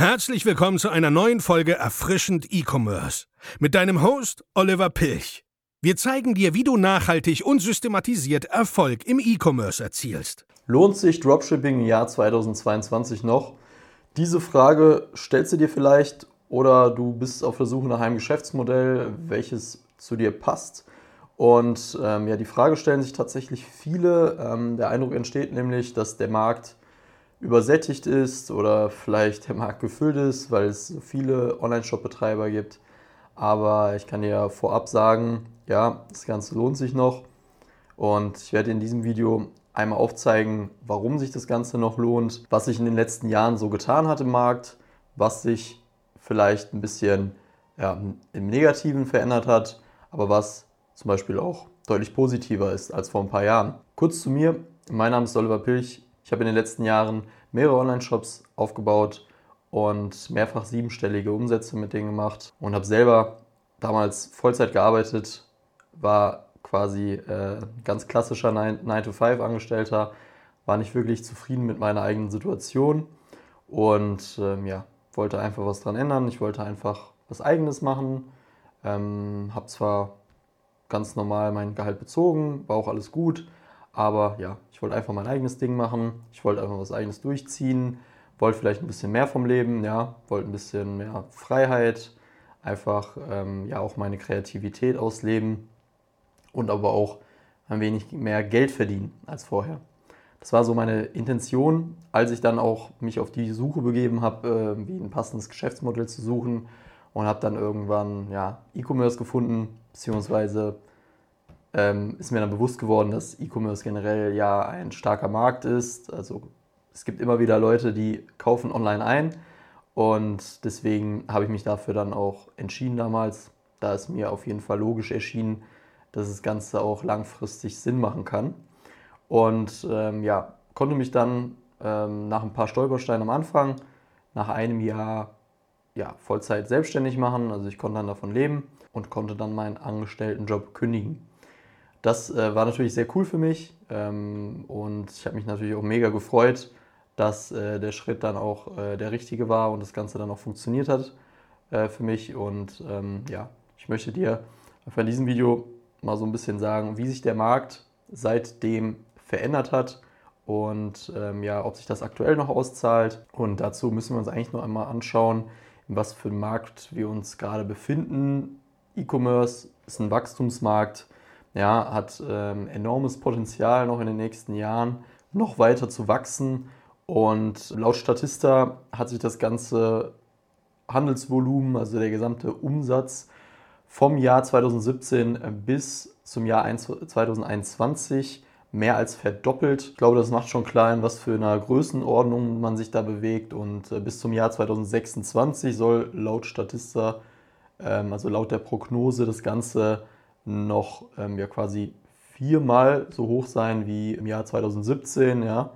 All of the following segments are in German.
Herzlich willkommen zu einer neuen Folge Erfrischend E-Commerce mit deinem Host Oliver Pilch. Wir zeigen dir, wie du nachhaltig und systematisiert Erfolg im E-Commerce erzielst. Lohnt sich Dropshipping im Jahr 2022 noch? Diese Frage stellst du dir vielleicht oder du bist auf der Suche nach einem Geschäftsmodell, welches zu dir passt. Und ähm, ja, die Frage stellen sich tatsächlich viele. Ähm, der Eindruck entsteht nämlich, dass der Markt übersättigt ist oder vielleicht der Markt gefüllt ist, weil es viele Online-Shop-Betreiber gibt. Aber ich kann dir vorab sagen, ja, das Ganze lohnt sich noch. Und ich werde in diesem Video einmal aufzeigen, warum sich das Ganze noch lohnt, was sich in den letzten Jahren so getan hat im Markt, was sich vielleicht ein bisschen ja, im Negativen verändert hat, aber was zum Beispiel auch deutlich positiver ist als vor ein paar Jahren. Kurz zu mir, mein Name ist Oliver Pilch, ich habe in den letzten Jahren mehrere Online-Shops aufgebaut und mehrfach siebenstellige Umsätze mit denen gemacht und habe selber damals Vollzeit gearbeitet, war quasi äh, ganz klassischer 9-to-5-Angestellter, war nicht wirklich zufrieden mit meiner eigenen Situation und ähm, ja, wollte einfach was dran ändern. Ich wollte einfach was Eigenes machen. Ähm, habe zwar ganz normal mein Gehalt bezogen, war auch alles gut, aber ja, ich wollte einfach mein eigenes Ding machen. Ich wollte einfach was Eigenes durchziehen. Wollte vielleicht ein bisschen mehr vom Leben, ja, wollte ein bisschen mehr Freiheit, einfach ähm, ja auch meine Kreativität ausleben und aber auch ein wenig mehr Geld verdienen als vorher. Das war so meine Intention, als ich dann auch mich auf die Suche begeben habe, äh, wie ein passendes Geschäftsmodell zu suchen und habe dann irgendwann ja, E-Commerce gefunden, beziehungsweise ähm, ist mir dann bewusst geworden, dass E-Commerce generell ja ein starker Markt ist. Also es gibt immer wieder Leute, die kaufen online ein und deswegen habe ich mich dafür dann auch entschieden damals, da es mir auf jeden Fall logisch erschien, dass das Ganze auch langfristig Sinn machen kann. Und ähm, ja, konnte mich dann ähm, nach ein paar Stolpersteinen am Anfang, nach einem Jahr ja, Vollzeit selbstständig machen. Also ich konnte dann davon leben und konnte dann meinen Angestelltenjob kündigen. Das äh, war natürlich sehr cool für mich ähm, und ich habe mich natürlich auch mega gefreut, dass äh, der Schritt dann auch äh, der richtige war und das Ganze dann auch funktioniert hat äh, für mich. Und ähm, ja, ich möchte dir in diesem Video mal so ein bisschen sagen, wie sich der Markt seitdem verändert hat und ähm, ja, ob sich das aktuell noch auszahlt. Und dazu müssen wir uns eigentlich noch einmal anschauen, in was für einem Markt wir uns gerade befinden. E-Commerce ist ein Wachstumsmarkt ja, hat ähm, enormes Potenzial noch in den nächsten Jahren noch weiter zu wachsen. Und laut Statista hat sich das ganze Handelsvolumen, also der gesamte Umsatz vom Jahr 2017 bis zum Jahr 2021 mehr als verdoppelt. Ich glaube, das macht schon klar, in was für einer Größenordnung man sich da bewegt. Und äh, bis zum Jahr 2026 soll laut Statista, ähm, also laut der Prognose, das Ganze noch ähm, ja quasi viermal so hoch sein wie im Jahr 2017. Ja?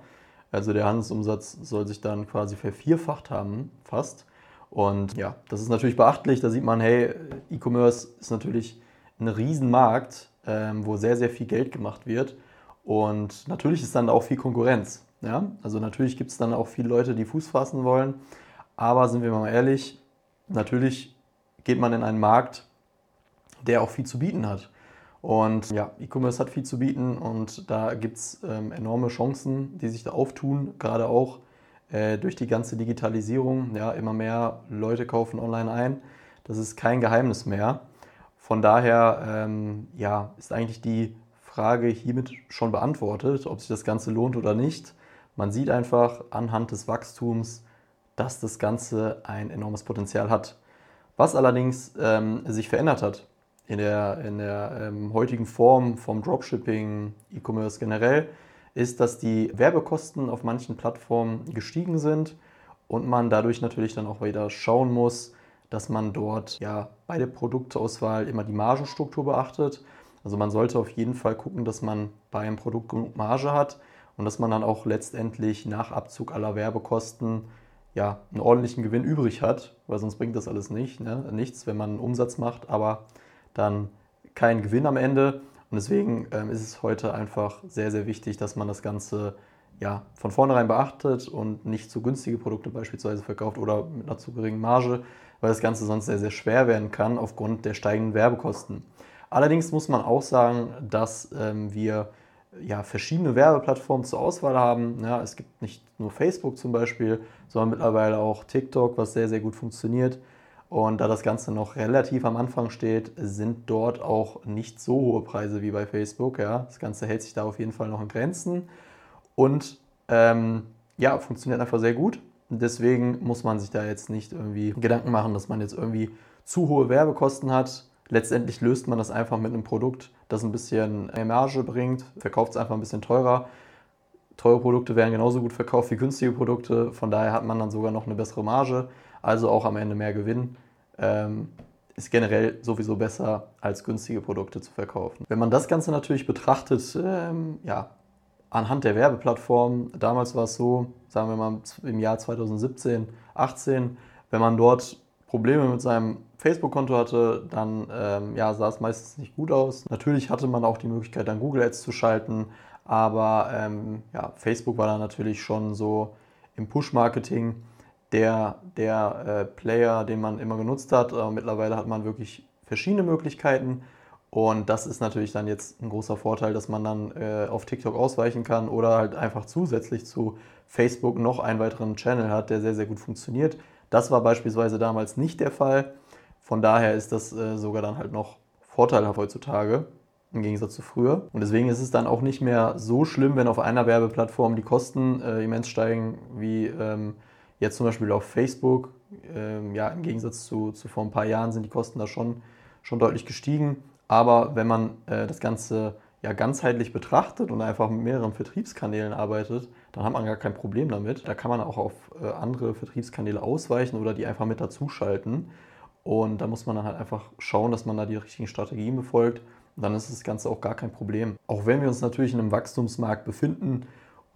Also der Handelsumsatz soll sich dann quasi vervierfacht haben, fast. Und ja, das ist natürlich beachtlich. Da sieht man, hey, E-Commerce ist natürlich ein Riesenmarkt, ähm, wo sehr, sehr viel Geld gemacht wird. Und natürlich ist dann auch viel Konkurrenz. Ja? Also natürlich gibt es dann auch viele Leute, die Fuß fassen wollen. Aber sind wir mal ehrlich, natürlich geht man in einen Markt, der auch viel zu bieten hat. Und ja, E-Commerce hat viel zu bieten und da gibt es ähm, enorme Chancen, die sich da auftun, gerade auch äh, durch die ganze Digitalisierung. Ja, immer mehr Leute kaufen online ein. Das ist kein Geheimnis mehr. Von daher ähm, ja, ist eigentlich die Frage hiermit schon beantwortet, ob sich das Ganze lohnt oder nicht. Man sieht einfach anhand des Wachstums, dass das Ganze ein enormes Potenzial hat. Was allerdings ähm, sich verändert hat in der, in der ähm, heutigen Form vom Dropshipping, E-Commerce generell, ist, dass die Werbekosten auf manchen Plattformen gestiegen sind und man dadurch natürlich dann auch wieder schauen muss, dass man dort ja bei der Produktauswahl immer die Margenstruktur beachtet. Also man sollte auf jeden Fall gucken, dass man bei einem Produkt genug Marge hat und dass man dann auch letztendlich nach Abzug aller Werbekosten ja einen ordentlichen Gewinn übrig hat, weil sonst bringt das alles nicht, ne? nichts, wenn man einen Umsatz macht, aber dann kein Gewinn am Ende. Und deswegen ähm, ist es heute einfach sehr, sehr wichtig, dass man das Ganze ja, von vornherein beachtet und nicht zu günstige Produkte beispielsweise verkauft oder mit einer zu geringen Marge, weil das Ganze sonst sehr, sehr schwer werden kann aufgrund der steigenden Werbekosten. Allerdings muss man auch sagen, dass ähm, wir ja, verschiedene Werbeplattformen zur Auswahl haben. Ja, es gibt nicht nur Facebook zum Beispiel, sondern mittlerweile auch TikTok, was sehr, sehr gut funktioniert. Und da das Ganze noch relativ am Anfang steht, sind dort auch nicht so hohe Preise wie bei Facebook. Ja. Das Ganze hält sich da auf jeden Fall noch in Grenzen und ähm, ja, funktioniert einfach sehr gut. Deswegen muss man sich da jetzt nicht irgendwie Gedanken machen, dass man jetzt irgendwie zu hohe Werbekosten hat. Letztendlich löst man das einfach mit einem Produkt, das ein bisschen Marge bringt, verkauft es einfach ein bisschen teurer. Teure Produkte werden genauso gut verkauft wie günstige Produkte, von daher hat man dann sogar noch eine bessere Marge, also auch am Ende mehr Gewinn. Ähm, ist generell sowieso besser, als günstige Produkte zu verkaufen. Wenn man das Ganze natürlich betrachtet, ähm, ja, anhand der Werbeplattform, damals war es so, sagen wir mal im Jahr 2017, 18, wenn man dort Probleme mit seinem Facebook-Konto hatte, dann ähm, ja, sah es meistens nicht gut aus. Natürlich hatte man auch die Möglichkeit, dann Google Ads zu schalten, aber ähm, ja, Facebook war dann natürlich schon so im Push-Marketing der, der äh, Player, den man immer genutzt hat. Äh, mittlerweile hat man wirklich verschiedene Möglichkeiten. Und das ist natürlich dann jetzt ein großer Vorteil, dass man dann äh, auf TikTok ausweichen kann oder halt einfach zusätzlich zu Facebook noch einen weiteren Channel hat, der sehr, sehr gut funktioniert. Das war beispielsweise damals nicht der Fall. Von daher ist das äh, sogar dann halt noch vorteilhaft heutzutage im Gegensatz zu früher. Und deswegen ist es dann auch nicht mehr so schlimm, wenn auf einer Werbeplattform die Kosten äh, immens steigen, wie ähm, jetzt zum Beispiel auf Facebook. Ähm, ja, im Gegensatz zu, zu vor ein paar Jahren sind die Kosten da schon, schon deutlich gestiegen. Aber wenn man äh, das Ganze ja ganzheitlich betrachtet und einfach mit mehreren Vertriebskanälen arbeitet, dann hat man gar kein Problem damit. Da kann man auch auf äh, andere Vertriebskanäle ausweichen oder die einfach mit dazuschalten. Und da muss man dann halt einfach schauen, dass man da die richtigen Strategien befolgt. Und dann ist das Ganze auch gar kein Problem. Auch wenn wir uns natürlich in einem Wachstumsmarkt befinden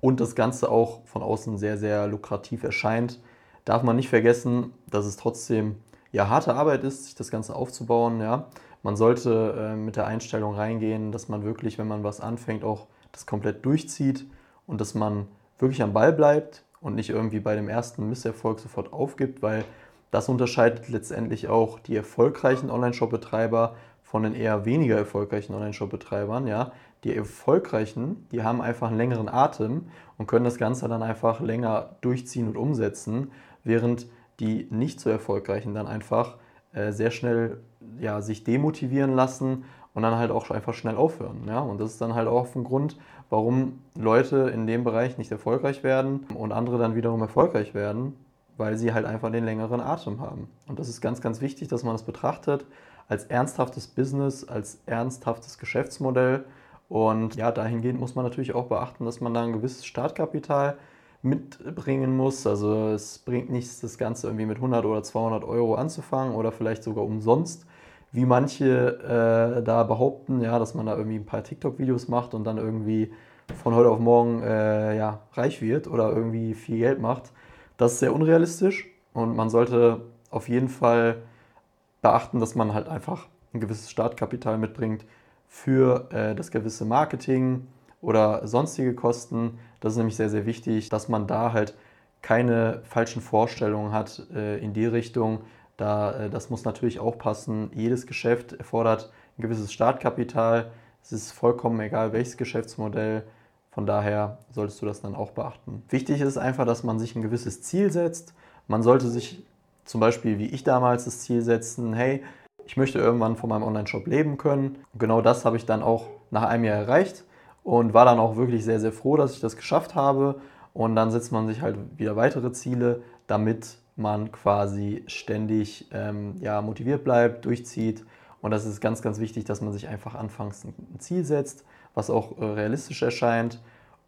und das Ganze auch von außen sehr, sehr lukrativ erscheint, darf man nicht vergessen, dass es trotzdem ja harte Arbeit ist, sich das Ganze aufzubauen. Ja. Man sollte äh, mit der Einstellung reingehen, dass man wirklich, wenn man was anfängt, auch das komplett durchzieht und dass man wirklich am Ball bleibt und nicht irgendwie bei dem ersten Misserfolg sofort aufgibt, weil das unterscheidet letztendlich auch die erfolgreichen Online-Shop-Betreiber von den eher weniger erfolgreichen Online-Shop-Betreibern. Ja. Die erfolgreichen, die haben einfach einen längeren Atem und können das Ganze dann einfach länger durchziehen und umsetzen, während die nicht so erfolgreichen dann einfach äh, sehr schnell ja, sich demotivieren lassen und dann halt auch einfach schnell aufhören. Ja? Und das ist dann halt auch ein Grund, warum Leute in dem Bereich nicht erfolgreich werden und andere dann wiederum erfolgreich werden, weil sie halt einfach den längeren Atem haben. Und das ist ganz, ganz wichtig, dass man das betrachtet als ernsthaftes Business, als ernsthaftes Geschäftsmodell. Und ja, dahingehend muss man natürlich auch beachten, dass man da ein gewisses Startkapital mitbringen muss. Also es bringt nichts, das Ganze irgendwie mit 100 oder 200 Euro anzufangen oder vielleicht sogar umsonst, wie manche äh, da behaupten, ja, dass man da irgendwie ein paar TikTok-Videos macht und dann irgendwie von heute auf morgen äh, ja, reich wird oder irgendwie viel Geld macht. Das ist sehr unrealistisch und man sollte auf jeden Fall beachten, dass man halt einfach ein gewisses Startkapital mitbringt für äh, das gewisse Marketing, oder sonstige Kosten. Das ist nämlich sehr, sehr wichtig, dass man da halt keine falschen Vorstellungen hat äh, in die Richtung. Da, äh, das muss natürlich auch passen. Jedes Geschäft erfordert ein gewisses Startkapital. Es ist vollkommen egal, welches Geschäftsmodell. Von daher solltest du das dann auch beachten. Wichtig ist einfach, dass man sich ein gewisses Ziel setzt. Man sollte sich zum Beispiel, wie ich damals, das Ziel setzen, hey, ich möchte irgendwann von meinem Online-Shop leben können. Und genau das habe ich dann auch nach einem Jahr erreicht und war dann auch wirklich sehr, sehr froh, dass ich das geschafft habe. Und dann setzt man sich halt wieder weitere Ziele, damit man quasi ständig ähm, ja, motiviert bleibt, durchzieht. Und das ist ganz, ganz wichtig, dass man sich einfach anfangs ein Ziel setzt, was auch äh, realistisch erscheint.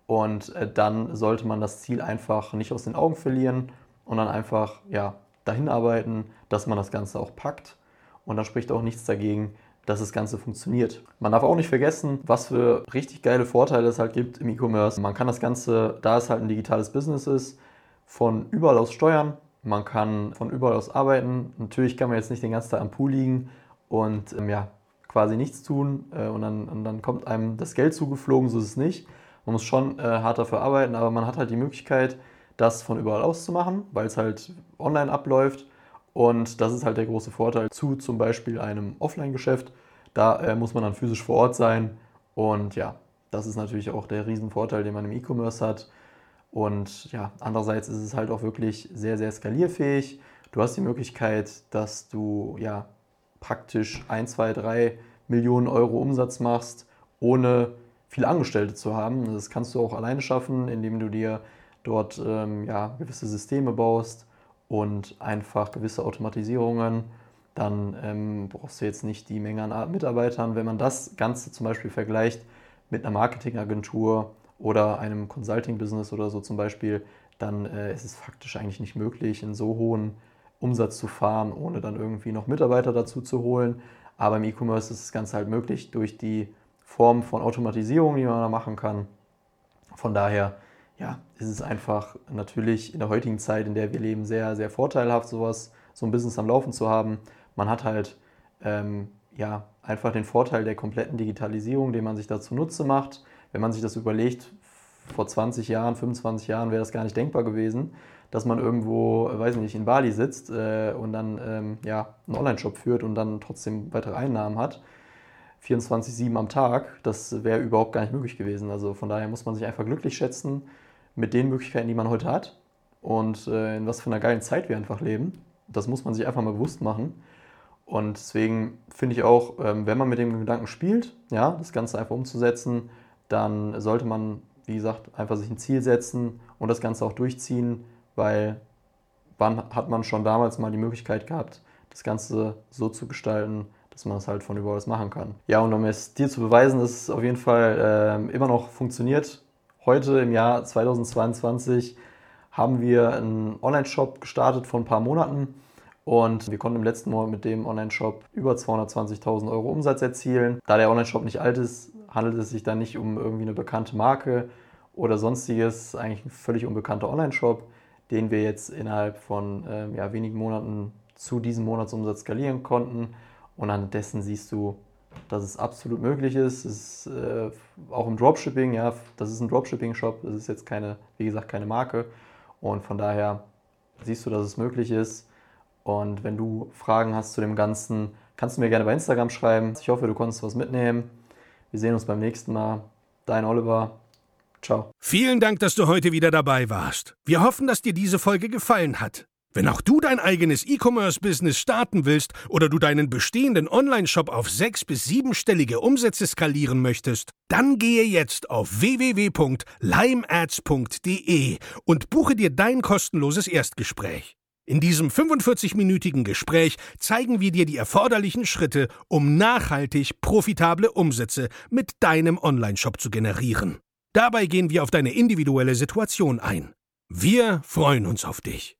Und äh, dann sollte man das Ziel einfach nicht aus den Augen verlieren und dann einfach ja, dahin arbeiten, dass man das Ganze auch packt. Und da spricht auch nichts dagegen, dass das Ganze funktioniert. Man darf auch nicht vergessen, was für richtig geile Vorteile es halt gibt im E-Commerce. Man kann das Ganze, da es halt ein digitales Business ist, von überall aus steuern. Man kann von überall aus arbeiten. Natürlich kann man jetzt nicht den ganzen Tag am Pool liegen und ähm, ja, quasi nichts tun äh, und, dann, und dann kommt einem das Geld zugeflogen, so ist es nicht. Man muss schon äh, hart dafür arbeiten, aber man hat halt die Möglichkeit, das von überall aus zu machen, weil es halt online abläuft. Und das ist halt der große Vorteil zu zum Beispiel einem Offline-Geschäft. Da äh, muss man dann physisch vor Ort sein. Und ja, das ist natürlich auch der Riesenvorteil, den man im E-Commerce hat. Und ja, andererseits ist es halt auch wirklich sehr, sehr skalierfähig. Du hast die Möglichkeit, dass du ja praktisch 1, 2, 3 Millionen Euro Umsatz machst, ohne viele Angestellte zu haben. Das kannst du auch alleine schaffen, indem du dir dort ähm, ja, gewisse Systeme baust und einfach gewisse Automatisierungen. Dann ähm, brauchst du jetzt nicht die Menge an Mitarbeitern. Wenn man das Ganze zum Beispiel vergleicht mit einer Marketingagentur oder einem Consulting-Business oder so zum Beispiel, dann äh, ist es faktisch eigentlich nicht möglich, einen so hohen Umsatz zu fahren, ohne dann irgendwie noch Mitarbeiter dazu zu holen. Aber im E-Commerce ist das Ganze halt möglich durch die Form von Automatisierung, die man da machen kann. Von daher ja, ist es einfach natürlich in der heutigen Zeit, in der wir leben, sehr, sehr vorteilhaft, sowas, so ein Business am Laufen zu haben. Man hat halt ähm, ja, einfach den Vorteil der kompletten Digitalisierung, den man sich dazu Nutze macht. Wenn man sich das überlegt, vor 20 Jahren, 25 Jahren wäre das gar nicht denkbar gewesen, dass man irgendwo, weiß nicht, in Bali sitzt äh, und dann ähm, ja, einen Online-Shop führt und dann trotzdem weitere Einnahmen hat. 24-7 am Tag, das wäre überhaupt gar nicht möglich gewesen. Also von daher muss man sich einfach glücklich schätzen mit den Möglichkeiten, die man heute hat und äh, in was für einer geilen Zeit wir einfach leben. Das muss man sich einfach mal bewusst machen. Und deswegen finde ich auch, ähm, wenn man mit dem Gedanken spielt, ja, das Ganze einfach umzusetzen, dann sollte man, wie gesagt, einfach sich ein Ziel setzen und das Ganze auch durchziehen, weil wann hat man schon damals mal die Möglichkeit gehabt, das Ganze so zu gestalten, dass man es halt von überall aus machen kann. Ja, und um es dir zu beweisen, dass es auf jeden Fall äh, immer noch funktioniert, heute im Jahr 2022 haben wir einen Online-Shop gestartet vor ein paar Monaten und wir konnten im letzten Monat mit dem Online-Shop über 220.000 Euro Umsatz erzielen. Da der Online-Shop nicht alt ist, handelt es sich dann nicht um irgendwie eine bekannte Marke oder sonstiges, eigentlich ein völlig unbekannter Online-Shop, den wir jetzt innerhalb von äh, ja, wenigen Monaten zu diesem Monatsumsatz skalieren konnten und an dessen siehst du, dass es absolut möglich ist. Es ist äh, auch im Dropshipping, ja, das ist ein Dropshipping-Shop, das ist jetzt keine, wie gesagt, keine Marke. Und von daher siehst du, dass es möglich ist. Und wenn du Fragen hast zu dem Ganzen, kannst du mir gerne bei Instagram schreiben. Ich hoffe, du konntest was mitnehmen. Wir sehen uns beim nächsten Mal. Dein Oliver. Ciao. Vielen Dank, dass du heute wieder dabei warst. Wir hoffen, dass dir diese Folge gefallen hat. Wenn auch du dein eigenes E-Commerce-Business starten willst oder du deinen bestehenden Online-Shop auf sechs- bis siebenstellige Umsätze skalieren möchtest, dann gehe jetzt auf www.limeads.de und buche dir dein kostenloses Erstgespräch. In diesem 45-minütigen Gespräch zeigen wir dir die erforderlichen Schritte, um nachhaltig profitable Umsätze mit deinem Online-Shop zu generieren. Dabei gehen wir auf deine individuelle Situation ein. Wir freuen uns auf dich.